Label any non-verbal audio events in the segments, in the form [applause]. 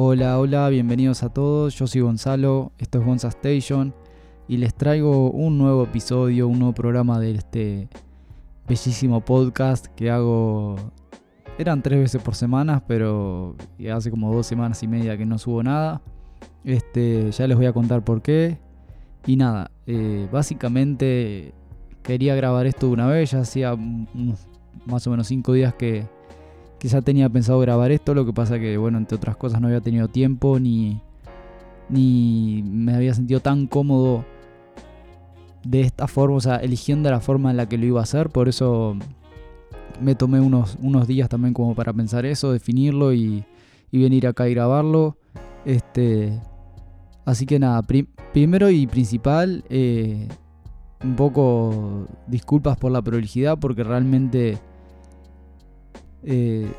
Hola, hola, bienvenidos a todos. Yo soy Gonzalo, esto es Gonza Station y les traigo un nuevo episodio, un nuevo programa de este bellísimo podcast que hago. Eran tres veces por semana, pero hace como dos semanas y media que no subo nada. Este, ya les voy a contar por qué. Y nada, eh, básicamente quería grabar esto de una vez, ya hacía más o menos cinco días que, ya tenía pensado grabar esto, lo que pasa que, bueno, entre otras cosas no había tenido tiempo ni, ni me había sentido tan cómodo de esta forma, o sea, eligiendo la forma en la que lo iba a hacer, por eso me tomé unos, unos días también como para pensar eso, definirlo y, venir acá y grabarlo. Este, así que nada, primero y principal, eh, un poco disculpas por la prolijidad porque realmente eh,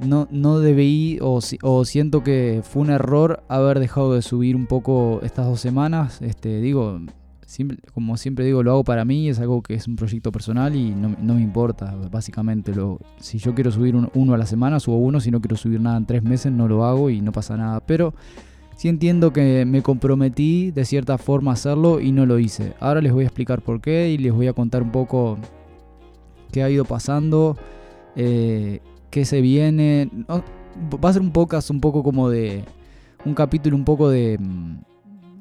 no, no debí o, siento que fue un error haber dejado de subir un poco estas dos semanas. Este, digo, como siempre digo, lo hago para mí, es algo que es un proyecto personal y no, me importa, básicamente. Lo, si yo quiero subir uno a la semana, subo uno, si no quiero subir nada en tres meses, no lo hago y no pasa nada. Pero sí entiendo que me comprometí de cierta forma a hacerlo y no lo hice. Ahora les voy a explicar por qué y les voy a contar un poco qué ha ido pasando, eh, qué se viene. va a ser un podcast un poco como de... Un capítulo un poco de... Mm,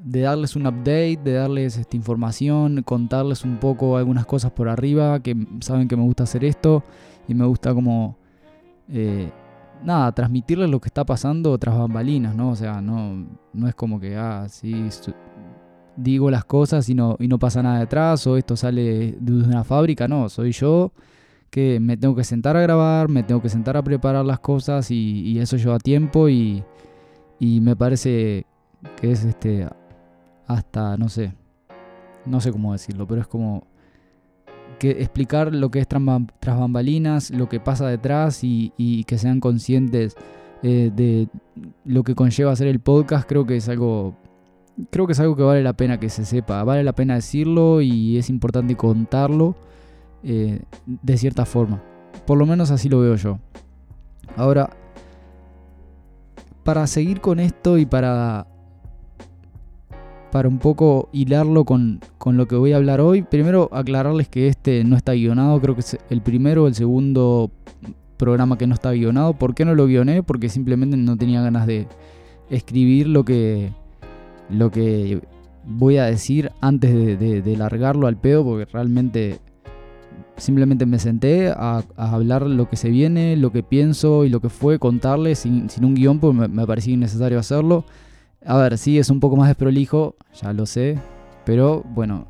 de darles un update, de darles esta información, contarles un poco algunas cosas por arriba, que saben que me gusta hacer esto y me gusta como... Eh, nada, transmitirles lo que está pasando tras bambalinas, ¿no? O sea, no, no es como que, ah, sí, digo las cosas y no, y no pasa nada detrás, o esto sale de una fábrica, no, soy yo que me tengo que sentar a grabar, me tengo que sentar a preparar las cosas y, eso lleva tiempo y, y me parece que es este hasta, no sé, no sé cómo decirlo, pero es como que explicar lo que es tras bambalinas, lo que pasa detrás y, que sean conscientes eh, de lo que conlleva hacer el podcast, creo que es algo creo que es algo que vale la pena que se sepa, vale la pena decirlo y es importante contarlo eh, de cierta forma. Por lo menos así lo veo yo. Ahora, para seguir con esto y para para un poco hilarlo con, lo que voy a hablar hoy. Primero aclararles que este no está guionado, creo que es el primero o el segundo programa que no está guionado. ¿Por qué no lo guioné? Porque simplemente no tenía ganas de escribir lo que, lo que voy a decir antes de, largarlo al pedo, porque realmente simplemente me senté a, hablar lo que se viene, lo que pienso y lo que fue, contarles sin, un guion, porque me, me parecía innecesario hacerlo. A ver, sí, es un poco más desprolijo, ya lo sé. Pero bueno,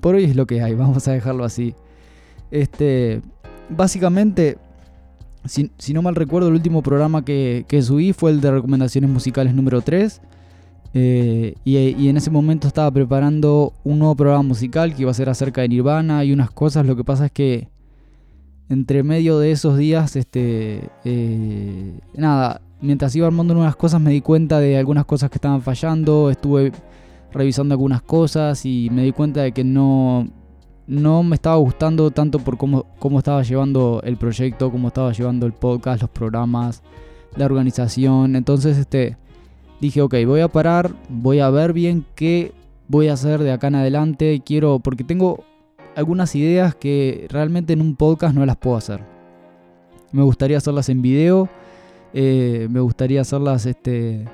por hoy es lo que hay, [laughs] vamos a dejarlo así. Este, básicamente, si, no mal recuerdo, el último programa que, subí fue el de recomendaciones musicales número 3. Eh, y, en ese momento estaba preparando un nuevo programa musical que iba a ser acerca de Nirvana y unas cosas. Lo que pasa es que entre medio de esos días, este, eh, nada, mientras iba armando unas cosas me di cuenta de algunas cosas que estaban fallando, estuve revisando algunas cosas y me di cuenta de que no, no me estaba gustando tanto por cómo, cómo estaba llevando el proyecto, cómo estaba llevando el podcast, los programas, la organización. Entonces este, dije, ok, voy a parar, voy a ver bien qué voy a hacer de acá en adelante. Quiero, porque tengo algunas ideas que realmente en un podcast no las puedo hacer. Me gustaría hacerlas en video eh, me gustaría hacerlas, este,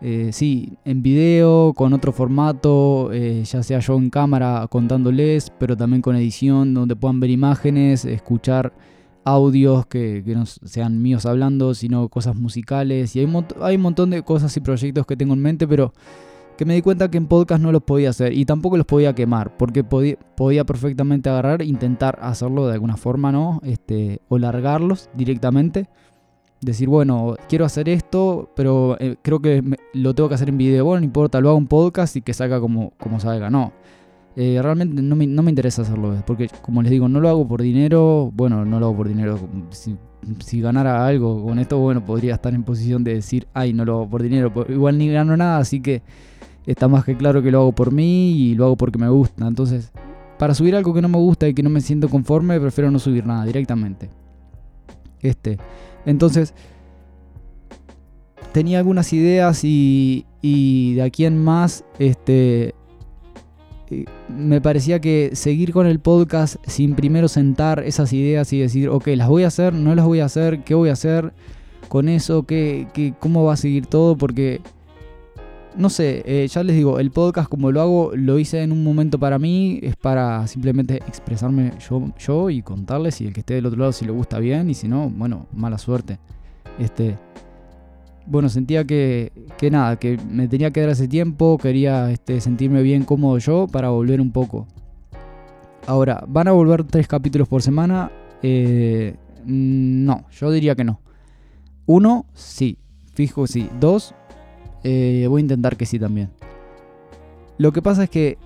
eh, sí, en video, con otro formato, eh, ya sea yo en cámara contándoles, pero también con edición, donde puedan ver imágenes, escuchar audios que, no sean míos hablando, sino cosas musicales. Y hay, hay un montón de cosas y proyectos que tengo en mente, pero que me di cuenta que en podcast no los podía hacer y tampoco los podía quemar, porque podía, perfectamente agarrar, intentar hacerlo de alguna forma, ¿no? Este, o largarlos directamente decir, bueno, quiero hacer esto, pero eh, creo que lo tengo que hacer en video. Bueno, no importa, lo hago en podcast y que salga como, como salga. No. Eh, realmente no me, no me, interesa hacerlo, porque como les digo, no lo hago por dinero. Bueno, no lo hago por dinero. Si, si, ganara algo con esto, bueno, podría estar en posición de decir, ay, no lo hago por dinero. Igual ni gano nada, así que está más que claro que lo hago por mí y lo hago porque me gusta. Entonces, para subir algo que no me gusta y que no me siento conforme, prefiero no subir nada directamente. Este. Entonces, tenía algunas ideas y, y de aquí en más, este, eh, me parecía que seguir con el podcast sin primero sentar esas ideas y decir, ok, las voy a hacer, no las voy a hacer, qué voy a hacer con eso, qué, cómo va a seguir todo, porque no sé, eh, ya les digo, el podcast como lo hago, lo hice en un momento para mí, es para simplemente expresarme yo, yo y contarles y el que esté del otro lado si le gusta bien y si no, bueno, mala suerte. Este, bueno, sentía que, que nada, que me tenía que dar ese tiempo, quería este, sentirme bien cómodo yo para volver un poco. Ahora, ¿van a volver tres capítulos por semana? Eh, no, yo diría que no. Uno, sí, fijo sí. Dos, eh, voy a intentar que sí también. Lo que pasa es que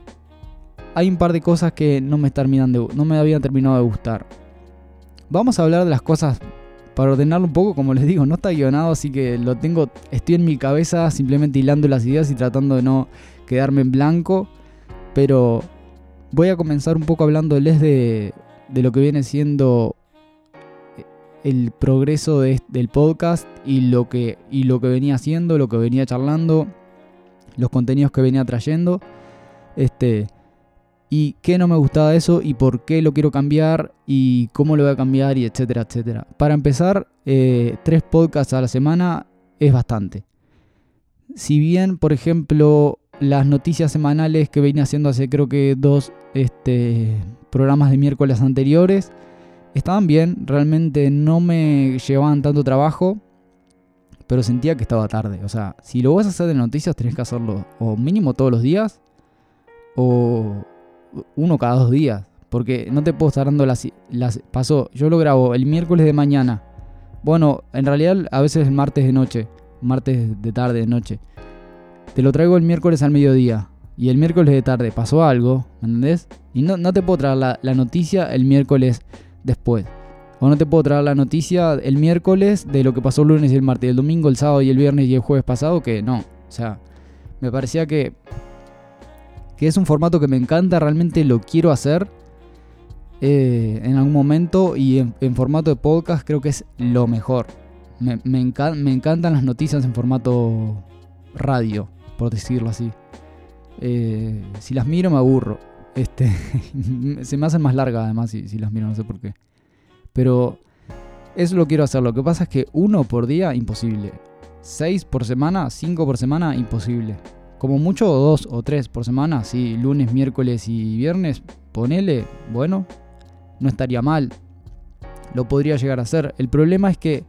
hay un par de cosas que no me, terminan de, no me habían terminado de gustar. Vamos a hablar de las cosas para ordenarlo un poco, como [laughs] les digo, no está guionado, así que lo tengo, estoy en mi cabeza simplemente hilando las ideas y tratando de no quedarme en blanco. Pero voy a comenzar un poco hablándoles de, de lo que viene siendo el progreso del podcast y lo, que, y lo que venía haciendo, lo que venía charlando, los contenidos que venía trayendo. Este, y qué no me gustaba de eso y por qué lo quiero cambiar y cómo lo voy a cambiar y etcétera, etcétera. Para empezar, eh, tres podcasts a la semana es bastante. Si bien, por ejemplo, las noticias semanales que venía haciendo hace creo que dos este, programas de miércoles anteriores, estaban bien, realmente no me llevaban tanto trabajo, pero sentía que estaba tarde. O sea, si lo vas a hacer de noticias, tenés que hacerlo o mínimo todos los días o uno cada dos días. Porque no te puedo estar dando las, las... Pasó, yo lo grabo el miércoles de mañana. Bueno, en realidad a veces el martes de noche. Martes de tarde, de noche. Te lo traigo el miércoles al mediodía. Y el miércoles de tarde pasó algo, ¿me entendés? Y no, no te puedo traer la, la noticia el miércoles después. O no te puedo traer la noticia el miércoles de lo que pasó el lunes y el martes, el domingo, el sábado y el viernes y el jueves pasado, que no. O sea, me parecía que, que es un formato que me encanta, realmente lo quiero hacer eh, en algún momento y en, formato de podcast creo que es lo mejor. Me, me, encantan las noticias en formato radio, por decirlo así. Eh, si las miro me aburro. Este, [laughs] se me hacen más largas además si, si las miro, no sé por qué. Pero eso lo quiero hacer. Lo que pasa es que uno por día, imposible. Seis por semana, cinco por semana, imposible. Como mucho dos o tres por semana, sí, lunes, miércoles y viernes, ponele, bueno, no estaría mal. Lo podría llegar a hacer. El problema es que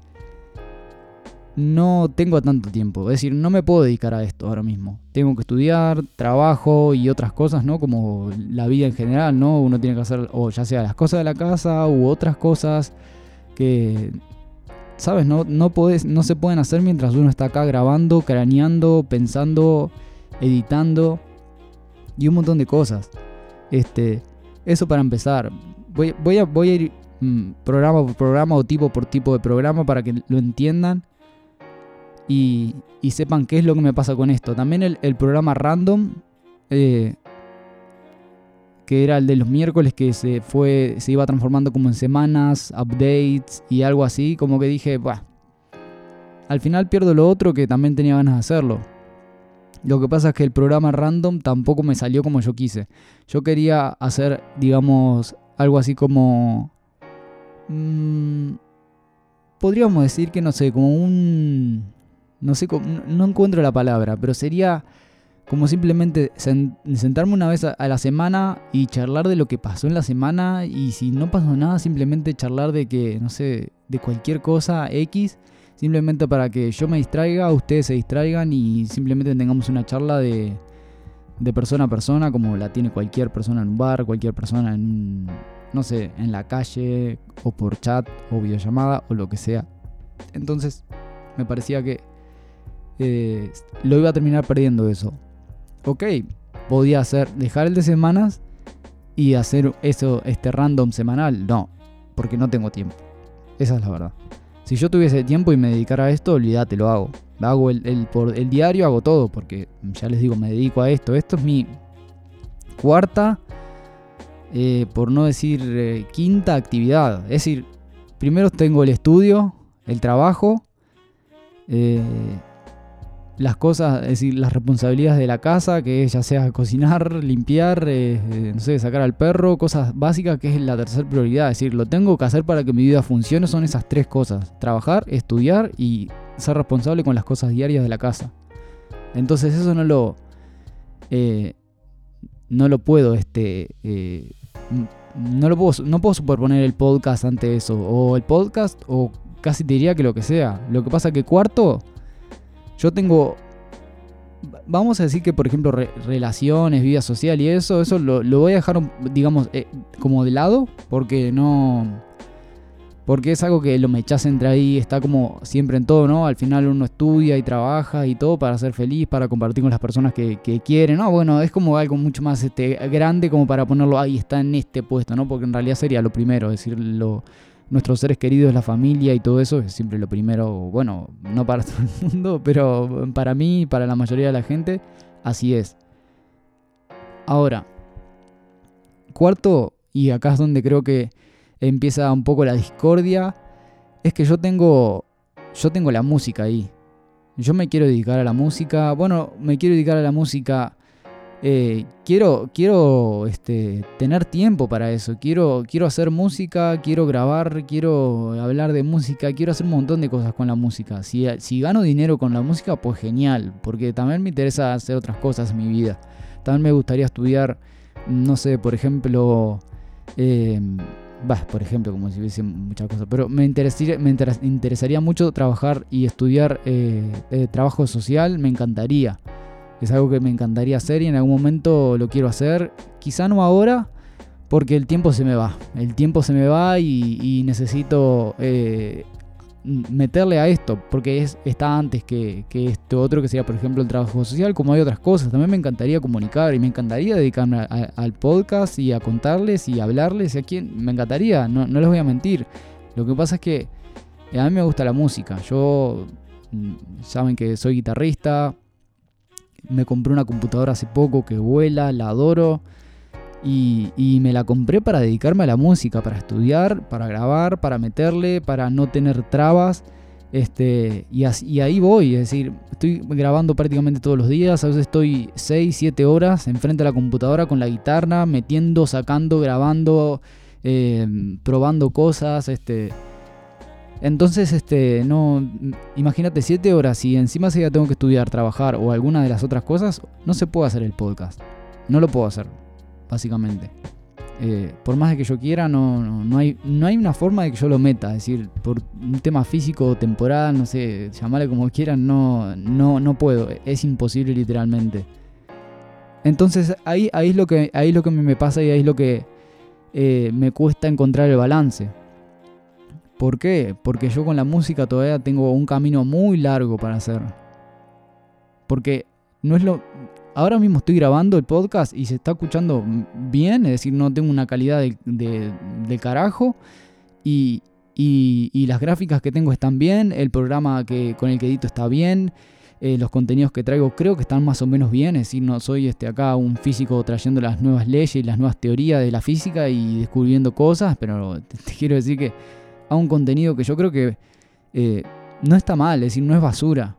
no tengo tanto tiempo. Es decir, no me puedo dedicar a esto ahora mismo. Tengo que estudiar, trabajo y otras cosas, ¿no? Como la vida en general, ¿no? Uno tiene que hacer, o ya sea las cosas de la casa u otras cosas que, ¿sabes? No, no, no se pueden hacer mientras uno está acá grabando, craneando, pensando, editando y un montón de cosas. Este, eso para empezar. Voy, voy, a, voy a ir mm, programa por programa o tipo por tipo de programa para que lo entiendan y, sepan qué es lo que me pasa con esto. También el, programa random, eh, que era el de los miércoles, que se, fue, se iba transformando como en semanas, updates y algo así, como que dije, bah, al final pierdo lo otro que también tenía ganas de hacerlo. Lo que pasa es que el programa random tampoco me salió como yo quise. Yo quería hacer, digamos, algo así como... Mmm, podríamos decir que, no sé, como un no sé, no encuentro la palabra, pero sería como simplemente sentarme una vez a la semana y charlar de lo que pasó en la semana y si no pasó nada, simplemente charlar de que, no sé, de cualquier cosa X, simplemente para que yo me distraiga, ustedes se distraigan y simplemente tengamos una charla de, persona a persona como la tiene cualquier persona en un bar, cualquier persona en, no sé, en la calle o por chat o videollamada o lo que sea. Entonces, me parecía que eh, lo iba a terminar perdiendo eso. Ok, podía hacer, dejar el de semanas y hacer eso, este random semanal. No, porque no tengo tiempo. Esa es la verdad. Si yo tuviese tiempo y me dedicara a esto, olvídate, lo hago. Hago el, por el diario, hago todo, porque ya les digo, me dedico a esto. Esto es mi cuarta, eh, por no decir eh, quinta actividad. Es decir, primero tengo el estudio, el trabajo, las cosas, es decir, las responsabilidades de la casa, que ya sea cocinar, limpiar, eh, eh, no sé, sacar al perro, cosas básicas, que es la tercera prioridad. Es decir, lo tengo que hacer para que mi vida funcione, son esas tres cosas. Trabajar, estudiar y ser responsable con las cosas diarias de la casa. Entonces eso no lo... Eh, no lo puedo, este... no lo puedo, no puedo superponer el podcast ante eso. O el podcast, o casi te diría que lo que sea. Lo que pasa que cuarto yo tengo. Vamos a decir que, por ejemplo, relaciones, vida social y eso, eso lo, voy a dejar, digamos, eh, como de lado, porque no. Porque es algo que lo me echas entre ahí, está como siempre en todo, ¿no? Al final uno estudia y trabaja y todo para ser feliz, para compartir con las personas que, que quieren, ¿no? Bueno, es como algo mucho más este, grande como para ponerlo ahí, está en este puesto, ¿no? Porque en realidad sería lo primero, decir, lo, nuestros seres queridos, la familia y todo eso es siempre lo primero, bueno, no para [laughs] todo el mundo, pero para mí, para la mayoría de la gente, así es. Ahora, cuarto, y acá es donde creo que empieza un poco la discordia, es que yo tengo, yo tengo la música ahí. Yo me quiero dedicar a la música, bueno, me quiero dedicar a la música eh, quiero, quiero este, tener tiempo para eso. Quiero, quiero hacer música, quiero grabar, quiero hablar de música, quiero hacer un montón de cosas con la música. Si, si gano dinero con la música, pues genial, porque también me interesa hacer otras cosas en mi vida. También me gustaría estudiar, no sé, por ejemplo, eh, por ejemplo, como si hubiese muchas cosas, pero me interesaría, me interesaría mucho trabajar y estudiar eh, trabajo social, me encantaría. Es algo que me encantaría hacer y en algún momento lo quiero hacer. Quizá no ahora, porque el tiempo se me va. El tiempo se me va y, necesito eh, meterle a esto, porque es, está antes que, que, esto otro, que sería, por ejemplo, el trabajo social, como hay otras cosas. También me encantaría comunicar y me encantaría dedicarme al podcast y a contarles y hablarles. A me encantaría, no, no les voy a mentir. Lo que pasa es que a mí me gusta la música. Yo, mm, saben que soy guitarrista, me compré una computadora hace poco que vuela, la adoro. Y, me la compré para dedicarme a la música, para estudiar, para grabar, para meterle, para no tener trabas. Este, y, así, ahí voy, es decir, estoy grabando prácticamente todos los días, a veces estoy 6, 7 horas enfrente de la computadora con la guitarra, metiendo, sacando, grabando, eh, probando cosas, este, entonces, este, no, imagínate siete horas y encima si ya tengo que estudiar, trabajar o alguna de las otras cosas, no se puede hacer el podcast. No lo puedo hacer, básicamente. Eh, por más de que yo quiera, no, no, hay, no hay una forma de que yo lo meta. Es decir, por un tema físico temporal, no sé, llamarle como quieran, no, no, no puedo. Es imposible literalmente. Entonces ahí, ahí, es, lo que, ahí es lo que me pasa y ahí es lo que eh, me cuesta encontrar el balance. ¿Por qué? Porque yo con la música todavía tengo un camino muy largo para hacer. Porque no es lo... Ahora mismo estoy grabando el podcast y se está escuchando bien, es decir, no tengo una calidad de, carajo. Y, las gráficas que tengo están bien, el programa que, con el que edito está bien, eh, los contenidos que traigo creo que están más o menos bien, es decir, no soy este, acá un físico trayendo las nuevas leyes y las nuevas teorías de la física y descubriendo cosas, pero te quiero decir que a un contenido que yo creo que eh, no está mal, es decir, no es basura.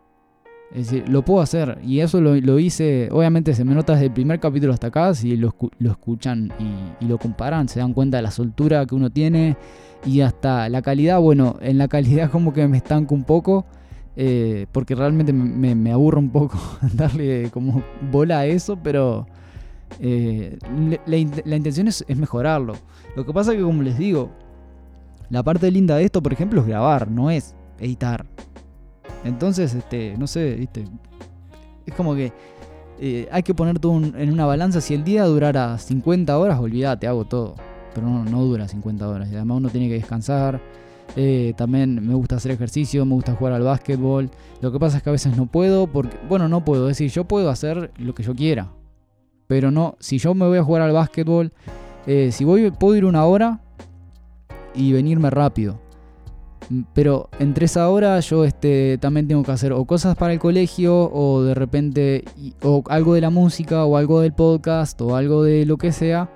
Es decir, lo puedo hacer. Y eso lo, hice, obviamente se me nota desde el primer capítulo hasta acá, si lo, escuchan y, lo comparan, se dan cuenta de la soltura que uno tiene y hasta la calidad, bueno, en la calidad [laughs] como que me estanco un poco, eh, porque realmente me, me, aburro un poco [laughs] darle como bola a eso, pero eh, la, intención es, es mejorarlo. Lo que pasa es que como les digo, la parte linda de esto, por ejemplo, es grabar, no es editar. Entonces, este, no sé, ¿viste? Es como que eh, hay que poner todo en una balanza. Si el día durara 50 horas, olvídate, hago todo. Pero no, no dura 50 horas. Y además uno tiene que descansar. Eh, también me gusta hacer ejercicio, me gusta jugar al básquetbol. Lo que pasa es que a veces no puedo, porque, bueno, no puedo. Es decir, yo puedo hacer lo que yo quiera. Pero no, si yo me voy a jugar al básquetbol, eh, si voy, puedo ir una hora, y venirme rápido. Mm, pero entre esa hora yo este, también tengo que hacer o cosas para el colegio o de repente o algo de la música o algo del podcast o algo de lo que sea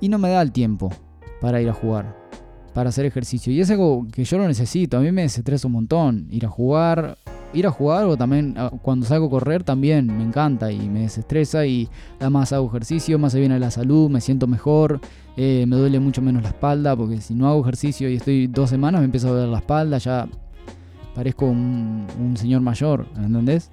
y no me da el tiempo para ir a jugar, para hacer ejercicio. Y es algo que yo lo necesito, a mí me desestresa un montón ir a jugar ir a jugar o también ah, cuando salgo a correr también me encanta y me desestresa y además hago ejercicio, más se viene la salud, me siento mejor, eh, me duele mucho menos la espalda porque si no hago ejercicio y estoy dos semanas me empieza a doler la espalda, ya parezco un, señor mayor, ¿entendés?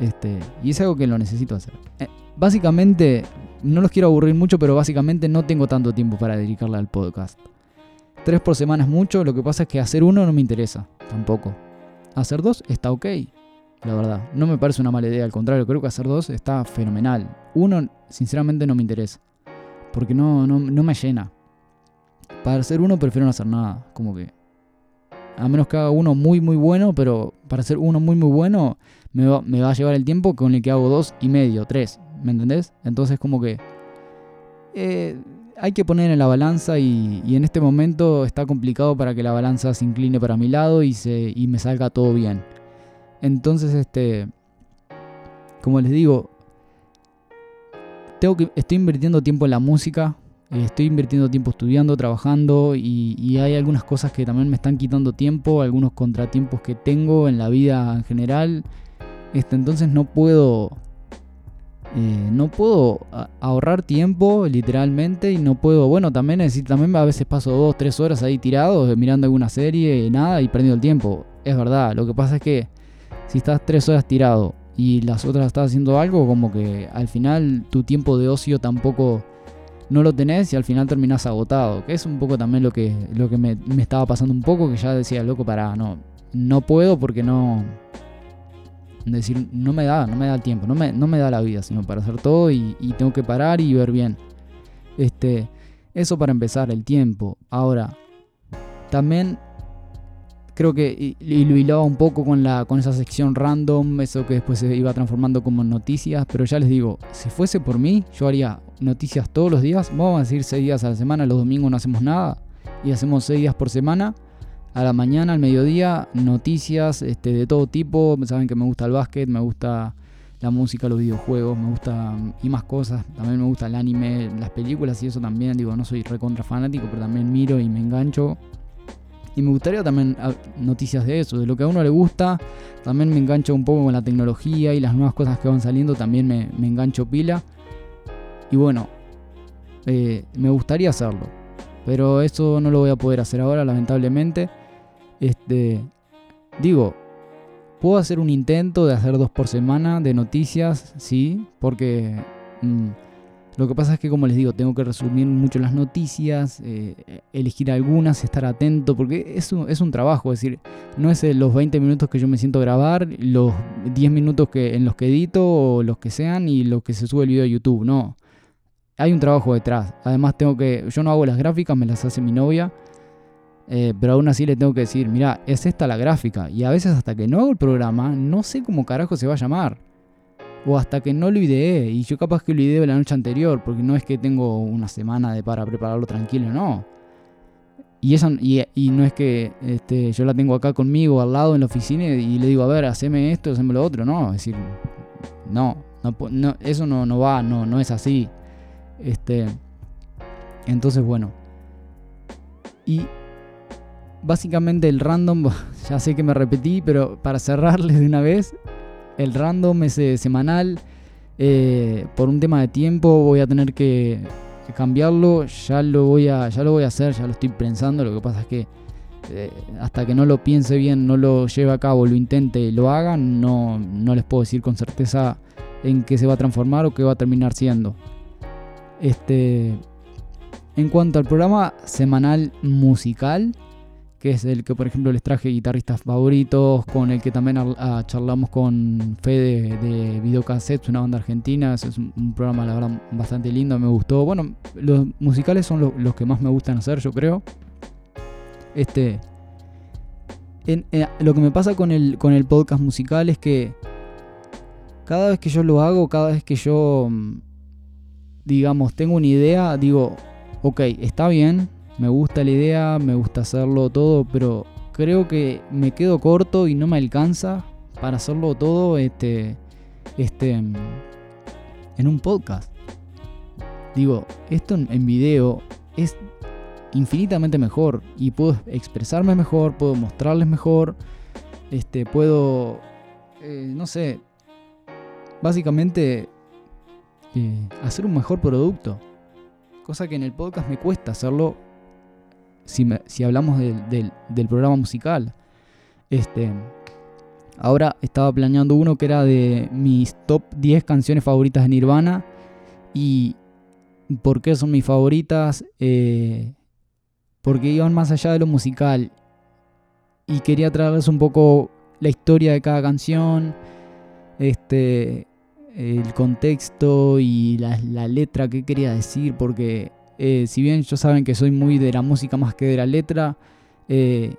Este, y es algo que lo necesito hacer. Eh, básicamente, no los quiero aburrir mucho, pero básicamente no tengo tanto tiempo para dedicarle al podcast. Tres por semana es mucho, lo que pasa es que hacer uno no me interesa, tampoco. Hacer dos está ok, la verdad. No me parece una mala idea, al contrario, creo que hacer dos está fenomenal. Uno, sinceramente, no me interesa, porque no, no, no me llena. Para hacer uno prefiero no hacer nada, como que a menos que haga uno muy muy bueno, pero para hacer uno muy muy bueno me va, a llevar el tiempo con el que hago dos y medio, tres, ¿me entendés? Entonces como que eh, hay que poner en la balanza y, en este momento está complicado para que la balanza se incline para mi lado y, se, y me salga todo bien. Entonces, este, como les digo, tengo que, estoy invirtiendo tiempo en la música, eh, estoy invirtiendo tiempo estudiando, trabajando y, hay algunas cosas que también me están quitando tiempo, algunos contratiempos que tengo en la vida en general. Este, entonces no puedo, eh, no puedo ahorrar tiempo literalmente y no puedo, bueno, también decir, también a veces paso dos, tres horas ahí tirado mirando alguna serie, y nada y perdiendo el tiempo. Es verdad, lo que pasa es que si estás tres horas tirado y las otras estás haciendo algo, como que al final tu tiempo de ocio tampoco no lo tenés y al final terminás agotado. Que es un poco también lo que, lo que me, estaba pasando un poco, que ya decía, loco, para, no, no puedo porque no... Decir, no me da, no me da el tiempo, no me, no me da la vida, sino para hacer todo y, y tengo que parar y ver bien. Este, eso para empezar, el tiempo. Ahora, también creo que y, lo hilaba un poco con, la, con esa sección random, eso que después se iba transformando como noticias, pero ya les digo, si fuese por mí, yo haría noticias todos los días, vamos a decir 6 días a la semana, los domingos no hacemos nada, y hacemos 6 días por semana, a la mañana, al mediodía, noticias este, de todo tipo, saben que me gusta el básquet, me gusta la música, los videojuegos, me gusta y más cosas, también me gusta el anime, las películas y eso también, digo, no soy recontra fanático, pero también miro y me engancho y me gustaría también ah, noticias de eso, de lo que a uno le gusta. También me engancho un poco con la tecnología y las nuevas cosas que van saliendo, también me, engancho pila. Y bueno, eh, me gustaría hacerlo. Pero eso no lo voy a poder hacer ahora, lamentablemente. Este, digo, puedo hacer un intento de hacer dos por semana de noticias, sí, porque... Mm, lo que pasa es que, como les digo, tengo que resumir mucho las noticias, eh, elegir algunas, estar atento, porque es un, es un trabajo, es decir, no es los 20 minutos que yo me siento grabar, los 10 minutos que, en los que edito o los que sean y los que se sube el video a YouTube, no. Hay un trabajo detrás. Además tengo que, yo no hago las gráficas, me las hace mi novia, eh, pero aún así le tengo que decir, mira, es esta la gráfica. Y a veces hasta que no hago el programa, no sé cómo carajo se va a llamar o hasta que no lo ideé. Y yo capaz que lo ideé la noche anterior, porque no es que tengo una semana de para prepararlo tranquilo, no. Y, eso, y, no es que este, yo la tengo acá conmigo al lado en la oficina y le digo, a ver, haceme esto, haceme lo otro. No, es decir, no, no, eso no, no va, no, no es así. Este, entonces, bueno. Y básicamente el random, [laughs] ya sé que me repetí, pero para cerrarles de una vez, el random ese semanal. Eh, por un tema de tiempo voy a tener que, cambiarlo. Ya lo voy a, ya lo voy a hacer, ya lo estoy pensando. Lo que pasa es que eh, hasta que no lo piense bien, no lo lleve a cabo, lo intente y lo haga, no, no les puedo decir con certeza en qué se va a transformar o qué va a terminar siendo. Este, en cuanto al programa semanal musical, que es el que por ejemplo les traje guitarristas favoritos, con el que también ah, charlamos con Fede de Videocassettes, una banda argentina, es un, programa la verdad bastante lindo, me gustó. Bueno, los musicales son los, que más me gustan hacer, yo creo. Este, eh, lo que me pasa con el, con el podcast musical es que cada vez que yo lo hago, cada vez que yo, mm, digamos, tengo una idea, digo, ok, está bien, me gusta la idea, me gusta hacerlo todo, pero creo que me quedo corto y no me alcanza para hacerlo todo este, este, en un podcast. Digo, esto en video es infinitamente mejor y puedo expresarme mejor, puedo mostrarles mejor este, puedo, eh, no sé, básicamente eh, hacer un mejor producto. Cosa que en el podcast me cuesta hacerlo si, si hablamos del, del, programa musical. Este, ahora estaba planeando uno que era de mis top 10 canciones favoritas de Nirvana. Y por qué son mis favoritas. Eh, porque iban más allá de lo musical. Y quería traerles un poco la historia de cada canción. Este, el contexto y la, letra que quería decir, porque eh, si bien yo saben que soy muy de la música más que de la letra, eh,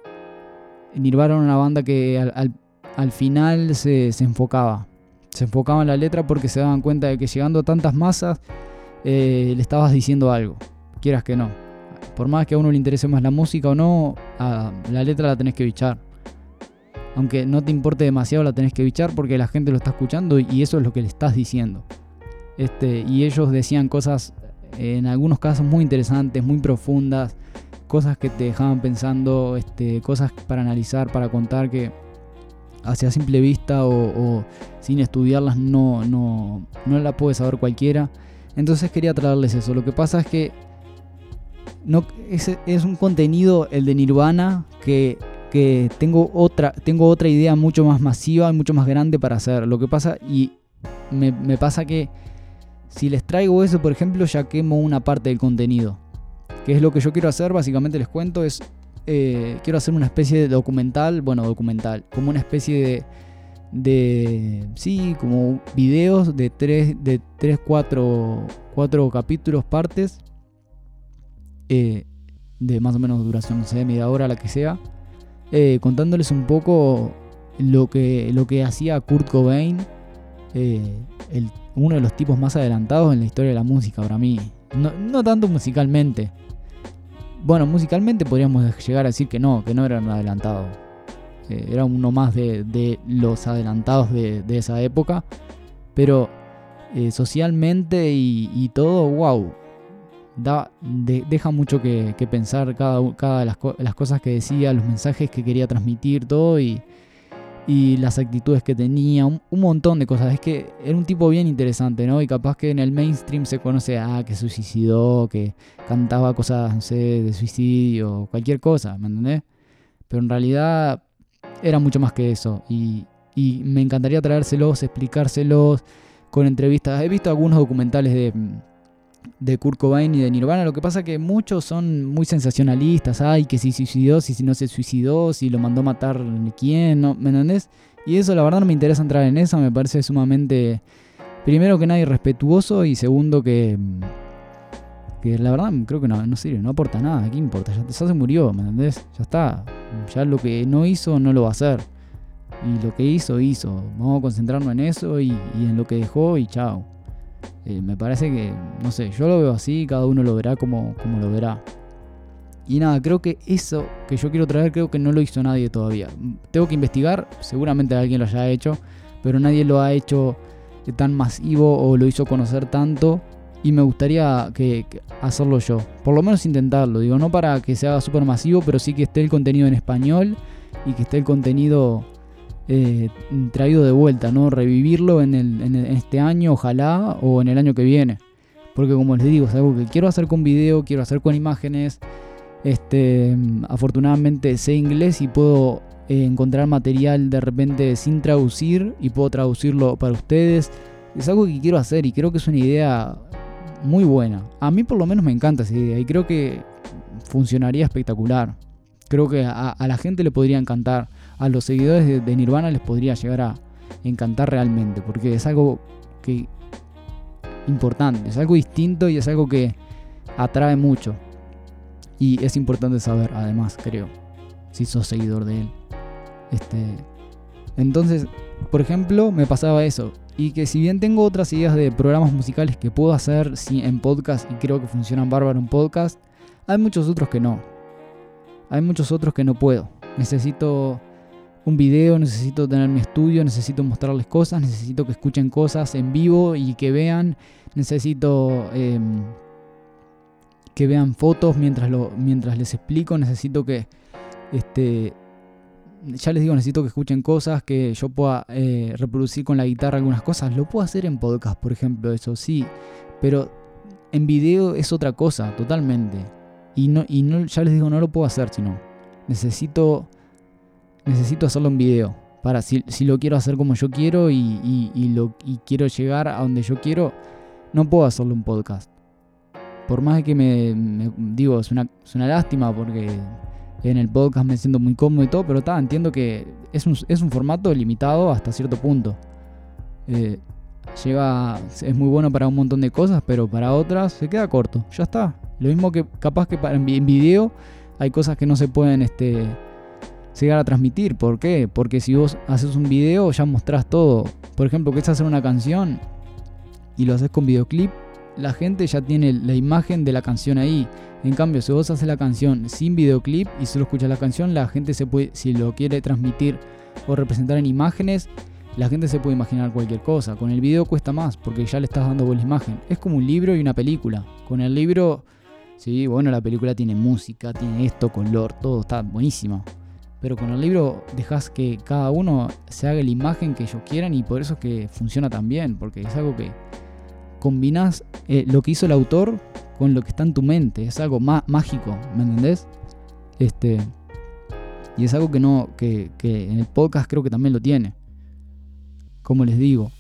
Nirvana era una banda que al, final se, enfocaba. Se enfocaba en la letra porque se daban cuenta de que llegando a tantas masas eh, le estabas diciendo algo, quieras que no. Por más que a uno le interese más la música o no, la letra la tenés que bichar aunque no te importe demasiado, la tenés que bichar porque la gente lo está escuchando y eso es lo que le estás diciendo. Este, y ellos decían cosas, en algunos casos muy interesantes, muy profundas, cosas que te dejaban pensando, este, cosas para analizar, para contar que hacia simple vista o, sin estudiarlas no, no, no la puede saber cualquiera. Entonces quería traerles eso. Lo que pasa es que no, es, es un contenido, el de Nirvana, que que tengo otra, tengo otra idea mucho más masiva y mucho más grande para hacer. Lo que pasa, y me, pasa que si les traigo eso, por ejemplo, ya quemo una parte del contenido. Que es lo que yo quiero hacer, básicamente les cuento, es eh, quiero hacer una especie de documental, bueno, documental, como una especie de, sí, como videos de 3, de tres, 4, cuatro capítulos, partes, eh, de más o menos duración, no sé, media hora, la que sea eh, contándoles un poco lo que, lo que hacía Kurt Cobain, uno de los tipos más adelantados en la historia de la música para mí. No, tanto musicalmente. Bueno, musicalmente podríamos llegar a decir que no, que no era un adelantado. Eh, era uno más de, los adelantados de, esa época. Pero socialmente y, y todo, wow deja mucho que, pensar cada, cada de las, cosas que decía, los mensajes que quería transmitir, todo y, las actitudes que tenía, un, montón de cosas. Es que era un tipo bien interesante, ¿no? Y capaz que en el mainstream se conoce, ah, que se suicidó, que cantaba cosas, no sé, de suicidio, cualquier cosa, ¿me entendés? Pero en realidad era mucho más que eso. Y, y me encantaría traérselos, explicárselos con entrevistas. He visto algunos documentales de de Kurt Cobain y de Nirvana. Lo que pasa es que muchos son muy sensacionalistas. Ay, que si suicidó, si, no se suicidó, si lo mandó a matar quién, ¿no? ¿me entendés? Y eso, la verdad, no me interesa entrar en eso. Me parece sumamente, primero que nada, irrespetuoso y segundo que. Que la verdad creo que no, no sirve, no aporta nada. ¿Qué importa? Ya, se murió, ¿me entendés? Ya está. Ya lo que no hizo, no lo va a hacer. Y lo que hizo, hizo. Vamos a concentrarnos en eso y, y en lo que dejó y chao. Eh, me parece que, no sé, yo lo veo así, cada uno lo verá como, como lo verá. Y nada, creo que eso que yo quiero traer, creo que no lo hizo nadie todavía. Tengo que investigar, seguramente alguien lo haya hecho, pero nadie lo ha hecho tan masivo o lo hizo conocer tanto. Y me gustaría que, hacerlo yo. Por lo menos intentarlo. Digo, no para que se haga súper masivo, pero sí que esté el contenido en español y que esté el contenido eh, traído de vuelta, ¿no? Revivirlo en, el, este año, ojalá, o en el año que viene. Porque como les digo, es algo que quiero hacer con video, quiero hacer con imágenes. Este, afortunadamente sé inglés y puedo eh, encontrar material de repente sin traducir y puedo traducirlo para ustedes. Es algo que quiero hacer y creo que es una idea muy buena. A mí por lo menos me encanta esa idea y creo que funcionaría espectacular. Creo que a la gente le podría encantar a los seguidores de, Nirvana les podría llegar a encantar realmente, porque es algo que importante, es algo distinto y es algo que atrae mucho. Y es importante saber, además, creo, si sos seguidor de él. Este, entonces, por ejemplo, me pasaba eso. Y que si bien tengo otras ideas de programas musicales que puedo hacer en podcast y creo que funcionan bárbaro en podcast, hay muchos otros que no. Hay muchos otros que no puedo. Necesito un video, necesito tener mi estudio, necesito mostrarles cosas, necesito que escuchen cosas en vivo y que vean, necesito em, que vean fotos mientras, mientras les explico, necesito que, este, ya les digo, necesito que escuchen cosas, que yo pueda eh, reproducir con la guitarra algunas cosas. Lo puedo hacer en podcast, por ejemplo, eso sí. Pero en video es otra cosa, totalmente. Y, no, y no, ya les digo, no lo puedo hacer, sino necesito, necesito hacerlo en video. Para si, si lo quiero hacer como yo quiero y, y, lo, y quiero llegar a donde yo quiero, no puedo hacerlo en podcast. Por más que me, digo, es una, es una lástima porque en el podcast me siento muy cómodo y todo, pero está, entiendo que es un, es un formato limitado hasta cierto punto. Eh, llega, es muy bueno para un montón de cosas, pero para otras se queda corto, ya está. Lo mismo que capaz que para, en video hay cosas que no se pueden este, llegar a transmitir. ¿Por qué? Porque si vos haces un video ya mostrás todo. Por ejemplo, que es hacer una canción y lo haces con videoclip, la gente ya tiene la imagen de la canción ahí. En cambio, si vos haces la canción sin videoclip y solo escuchas la canción, la gente se puede, si lo quiere transmitir o representar en imágenes, la gente se puede imaginar cualquier cosa. Con el video cuesta más porque ya le estás dando buena imagen. Es como un libro y una película. Con el libro, sí, bueno, la película tiene música, tiene esto, color, todo está buenísimo. Pero con el libro dejas que cada uno se haga la imagen que ellos quieran y por eso es que funciona tan bien, porque es algo que combinas eh, lo que hizo el autor con lo que está en tu mente. Es algo mágico, ¿me entendés? Este, y es algo que no, que, en el podcast creo que también lo tiene. Como les digo,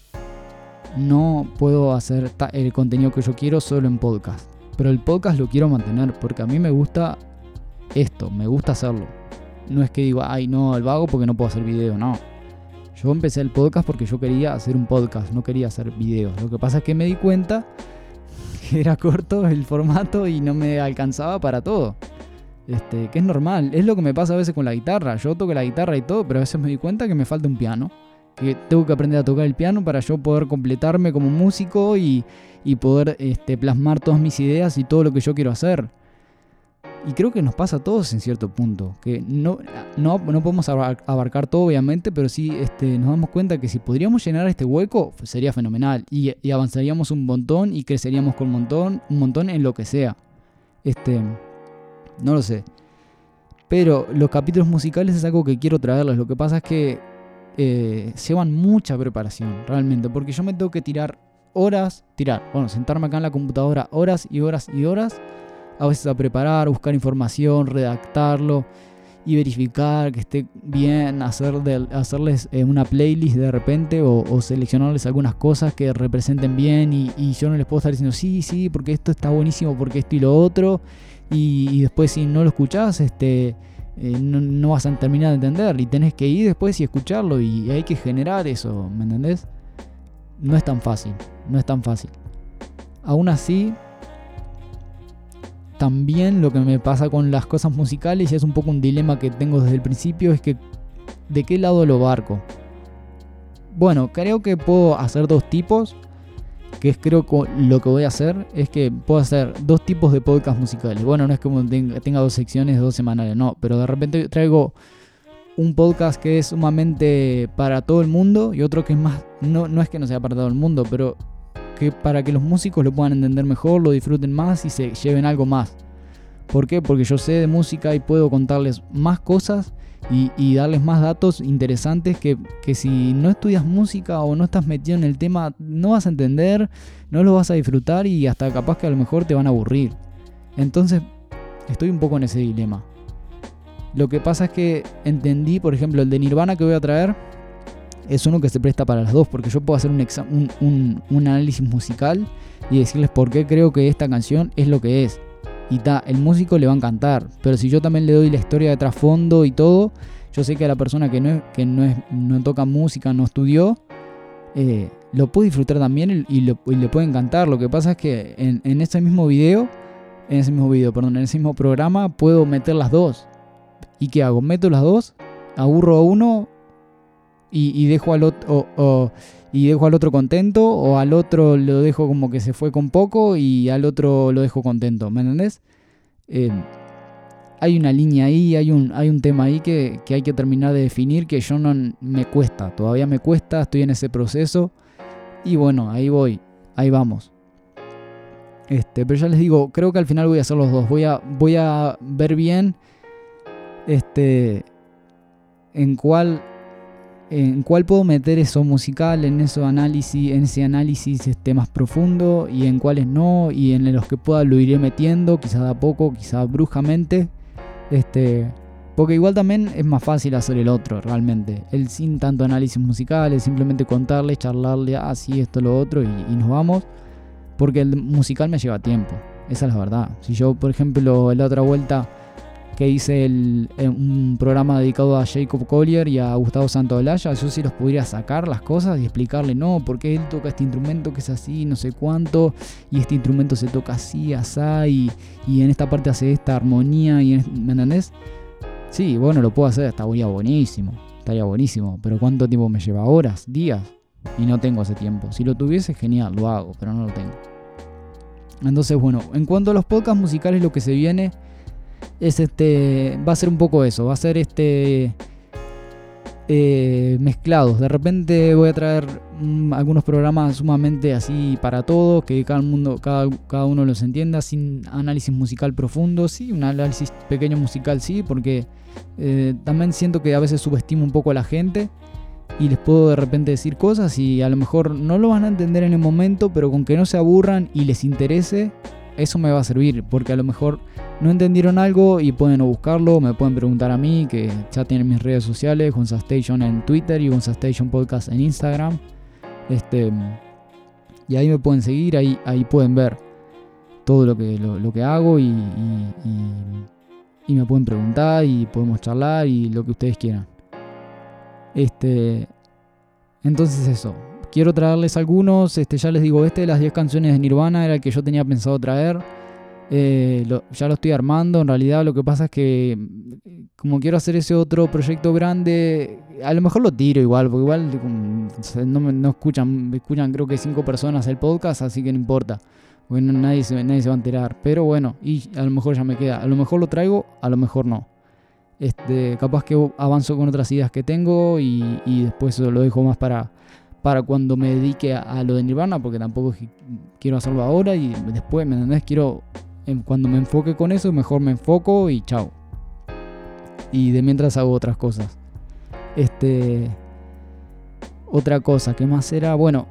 no puedo hacer el contenido que yo quiero solo en podcast. Pero el podcast lo quiero mantener porque a mí me gusta esto, me gusta hacerlo. No es que digo, ay, no, el vago porque no puedo hacer video, no. Yo empecé el podcast porque yo quería hacer un podcast, no quería hacer videos. Lo que pasa es que me di cuenta que era corto el formato y no me alcanzaba para todo. Este, que es normal, es lo que me pasa a veces con la guitarra. Yo toco la guitarra y todo, pero a veces me di cuenta que me falta un piano. Que tengo que aprender a tocar el piano para yo poder completarme como músico y, y poder este, plasmar todas mis ideas y todo lo que yo quiero hacer. Y creo que nos pasa a todos en cierto punto, que no, no, no podemos abarcar todo obviamente, pero sí este, nos damos cuenta que si podríamos llenar este hueco sería fenomenal y, avanzaríamos un montón y creceríamos con un montón, un montón en lo que sea. Este, no lo sé. Pero los capítulos musicales es algo que quiero traerles. Lo que pasa es que eh, llevan mucha preparación, realmente. Porque yo me tengo que tirar horas, tirar, bueno, sentarme acá en la computadora horas y horas y horas a veces a preparar, buscar información, redactarlo y verificar que esté bien, hacer hacerles eh, una playlist de repente o, seleccionarles algunas cosas que representen bien y, yo no les puedo estar diciendo sí, sí, porque esto está buenísimo, porque esto y lo otro y, después si no lo escuchás, este, eh, no, vas a terminar de entender y tenés que ir después y escucharlo y hay que generar eso, ¿me entendés? No es tan fácil, no es tan fácil. Aún así, también lo que me pasa con las cosas musicales, y es un poco un dilema que tengo desde el principio, es que ¿de qué lado lo barco? Bueno, creo que puedo hacer dos tipos, que es creo lo que voy a hacer, es que puedo hacer dos tipos de podcast musicales. Bueno, no es como tenga dos secciones, dos semanales, no, pero de repente traigo un podcast que es sumamente para todo el mundo y otro que es más, no, no es que no sea para todo el mundo, pero que para que los músicos lo puedan entender mejor, lo disfruten más y se lleven algo más. ¿Por qué? Porque yo sé de música y puedo contarles más cosas y, darles más datos interesantes que, que, si no estudias música o no estás metido en el tema, no vas a entender, no lo vas a disfrutar y hasta capaz que a lo mejor te van a aburrir. Entonces, estoy un poco en ese dilema. Lo que pasa es que entendí, por ejemplo, el de Nirvana que voy a traer es uno que se presta para las dos, porque yo puedo hacer un, un, análisis musical y decirles por qué creo que esta canción es lo que es. Y ta, el músico le va a encantar, pero si yo también le doy la historia de trasfondo y todo, yo sé que a la persona que no, que no, es, no toca música, no estudió, eh, lo puede disfrutar también y, le puede encantar. Lo que pasa es que en, en ese mismo video, en ese mismo video, perdón, en ese mismo programa, puedo meter las dos. ¿Y qué hago? Meto las dos, aburro a uno y, dejo al otro y dejo al otro contento o al otro lo dejo como que se fue con poco y al otro lo dejo contento, ¿me entendés? Eh, hay una línea ahí, hay un, hay un tema ahí que, hay que terminar de definir que yo no me cuesta, todavía me cuesta, estoy en ese proceso y bueno, ahí voy, ahí vamos. Este, pero ya les digo, creo que al final voy a hacer los dos, voy a, voy a ver bien este en cuál en cuál puedo meter eso musical, en eso análisis, en ese análisis este, más profundo y en cuáles no, y en los que pueda lo iré metiendo, quizás a poco, quizás bruscamente. Este, porque igual también es más fácil hacer el otro, realmente. El sin tanto análisis musical, es simplemente contarle, charlarle, así, ah, esto, lo otro, y, y nos vamos. Porque el musical me lleva tiempo, esa es la verdad. Si yo, por ejemplo, la otra vuelta que hice el, eh, un programa dedicado a Jacob Collier y a Gustavo Santaolalla, yo sí los podría sacar las cosas y explicarle, no, porque él toca este instrumento que es así, no sé cuánto, y este instrumento se toca así, asá, y, y en esta parte hace esta armonía, y ¿me entendés? Sí, bueno, lo puedo hacer, estaría buenísimo, estaría buenísimo, pero ¿cuánto tiempo me lleva? ¿Horas? ¿Días? Y no tengo ese tiempo. Si lo tuviese, genial, lo hago, pero no lo tengo. Entonces, bueno, en cuanto a los podcasts musicales, lo que se viene es este. Va a ser un poco eso. Va a ser este. Eh, mezclados. De repente voy a traer mm, algunos programas sumamente así para todos, que cada mundo, cada, cada, uno los entienda, sin análisis musical profundo, sí, un análisis pequeño musical sí, porque eh, también siento que a veces subestimo un poco a la gente y les puedo de repente decir cosas y a lo mejor no lo van a entender en el momento, pero con que no se aburran y les interese, eso me va a servir, porque a lo mejor no entendieron algo y pueden buscarlo, me pueden preguntar a mí, que ya tienen mis redes sociales, Station en Twitter y Station Podcast en Instagram. Este, y ahí me pueden seguir, ahí, ahí pueden ver todo lo que, lo, que hago y, y, me pueden preguntar y podemos charlar y lo que ustedes quieran. Este, entonces eso, quiero traerles algunos. Este, ya les digo, este de las 10 canciones de Nirvana era el que yo tenía pensado traer. Eh, ya lo estoy armando. En realidad, lo que pasa es que, como quiero hacer ese otro proyecto grande, a lo mejor lo tiro igual, porque igual no, no escuchan, escuchan creo que 5 personas el podcast, así que no importa. Bueno, nadie se, nadie se va a enterar. Pero bueno, y a lo mejor ya me queda. A lo mejor lo traigo, a lo mejor no. Este, capaz que avanzo con otras ideas que tengo y, y después lo dejo más para, para cuando me dedique a, lo de Nirvana, porque tampoco quiero hacerlo ahora y después, ¿me entendés? Quiero, cuando me enfoque con eso, mejor me enfoco y chao. Y de mientras hago otras cosas. Este. Otra cosa, ¿qué más era? Bueno,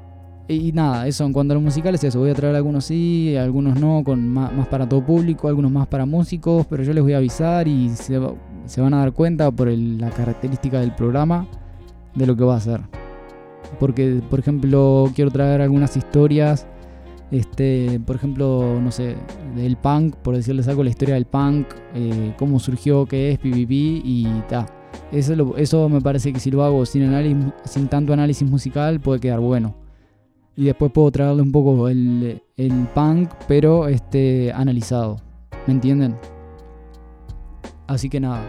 y nada, eso en cuanto a los musicales, eso. Voy a traer algunos sí, algunos no, con más, para todo público, algunos más para músicos, pero yo les voy a avisar y se, van a dar cuenta por la característica del programa de lo que va a ser porque por ejemplo quiero traer algunas historias este por ejemplo no sé del punk por decirles algo la historia del punk eh, cómo surgió qué es PvP y ta. Eso, eso me parece que si lo hago sin análisis sin tanto análisis musical puede quedar bueno. Y después puedo traerle un poco el, punk pero este analizado. Me entienden así que nada.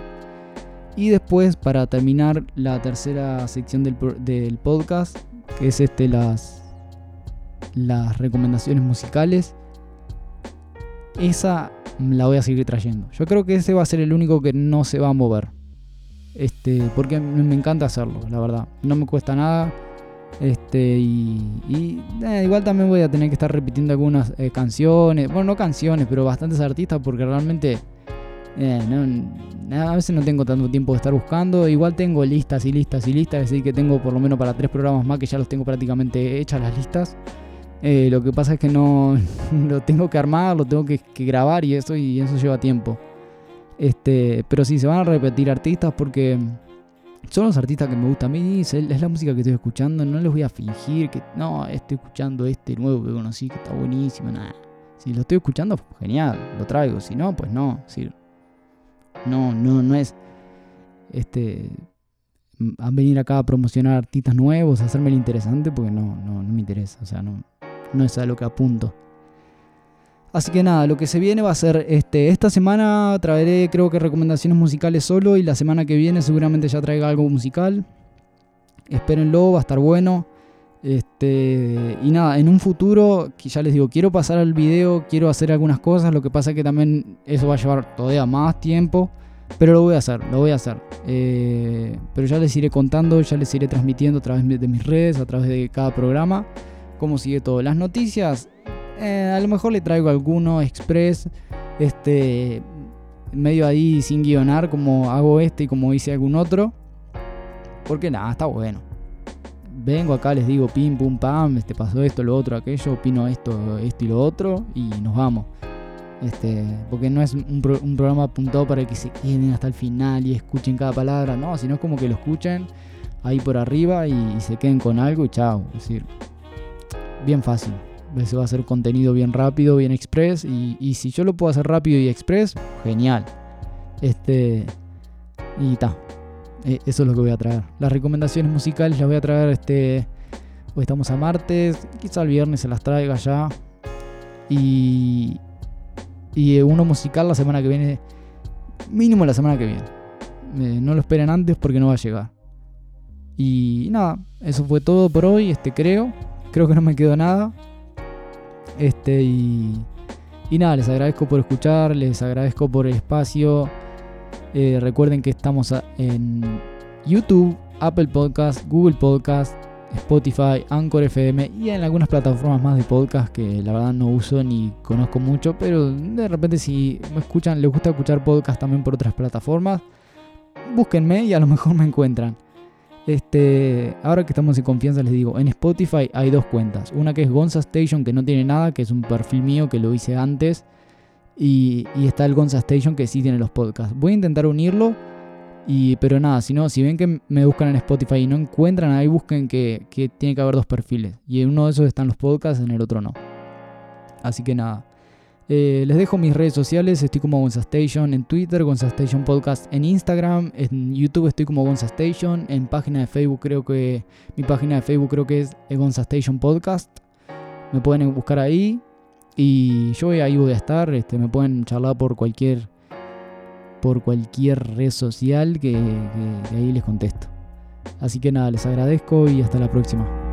Y después, para terminar la tercera sección del, podcast, que es este, las, las recomendaciones musicales, esa la voy a seguir trayendo. Yo creo que ese va a ser el único que no se va a mover. Este, porque me encanta hacerlo, la verdad. No me cuesta nada. Este, y, eh, igual también voy a tener que estar repitiendo algunas eh, canciones. Bueno, no canciones, pero bastantes artistas porque realmente eh, a veces no tengo tanto tiempo de estar buscando. Igual tengo listas y listas y listas. Es que tengo por lo menos para tres programas más que ya los tengo prácticamente hechas las listas. Eh, lo que pasa es que no [laughs] lo tengo que armar, lo tengo que, grabar y eso, y eso lleva tiempo. Este, pero sí, se van a repetir artistas porque son los artistas que me gustan a mí. Es la música que estoy escuchando. No les voy a fingir que no, estoy escuchando este nuevo que conocí que está buenísimo. Nada. Si lo estoy escuchando, genial, lo traigo. Si no, pues no. Si no, no, no es este a venir acá a promocionar artistas nuevos, a hacerme el interesante, porque no, no, no me interesa, o sea, no, no es a lo que apunto. Así que nada, lo que se viene va a ser este, esta semana traeré creo que recomendaciones musicales solo y la semana que viene seguramente ya traiga algo musical. Espérenlo, va a estar bueno. Este, y nada, en un futuro, ya les digo, quiero pasar al video, quiero hacer algunas cosas, lo que pasa es que también eso va a llevar todavía más tiempo, pero lo voy a hacer, lo voy a hacer. Eh, pero ya les iré contando, ya les iré transmitiendo a través de mis redes, a través de cada programa, cómo sigue todo. Las noticias, eh, a lo mejor le traigo alguno express, este, medio ahí sin guionar, como hago este y como hice algún otro. Porque nada, está bueno. Vengo acá, les digo pim, pum, pam, este pasó esto, lo otro, aquello, opino esto, esto y lo otro, y nos vamos. Este, porque no es un, programa apuntado para que se queden hasta el final y escuchen cada palabra, no, sino es como que lo escuchen ahí por arriba y, se queden con algo y chao. Es decir, bien fácil. Se va a hacer contenido bien rápido, bien express. Y, si yo lo puedo hacer rápido y express, genial. Este. Y ta. E, eso es lo que voy a traer. Las recomendaciones musicales las voy a traer este. Hoy estamos a martes. Quizá el viernes se las traiga ya. Y. Y uno musical la semana que viene. Mínimo la semana que viene. Eh, no lo esperen antes porque no va a llegar. Y nada, eso fue todo por hoy, este creo. Creo que no me quedó nada. Este y, y nada, les agradezco por escuchar, les agradezco por el espacio. Eh, recuerden que estamos en YouTube, Apple Podcast, Google Podcast, Spotify, Anchor FM y en algunas plataformas más de podcast que la verdad no uso ni conozco mucho, pero de repente si me escuchan, les gusta escuchar podcast también por otras plataformas, búsquenme y a lo mejor me encuentran. Este, ahora que estamos en confianza les digo, en Spotify hay dos cuentas. Una que es Gonza Station, que no tiene nada, que es un perfil mío que lo hice antes. Y, está el Gonza Station que sí tiene los podcasts. Voy a intentar unirlo. Pero nada, si no, si ven que me buscan en Spotify y no encuentran, ahí busquen que, que tiene que haber dos perfiles. Y en uno de esos están los podcasts, en el otro no. Así que nada. Eh, les dejo mis redes sociales, estoy como Station en Twitter, Station Podcast en Instagram, en YouTube estoy como Station, en página de Facebook creo que, mi página de Facebook creo que es Station Podcast, me pueden buscar ahí y yo ahí voy a estar, este, me pueden charlar por cualquier, por cualquier red social que ahí les contesto. Así que nada, les agradezco y hasta la próxima.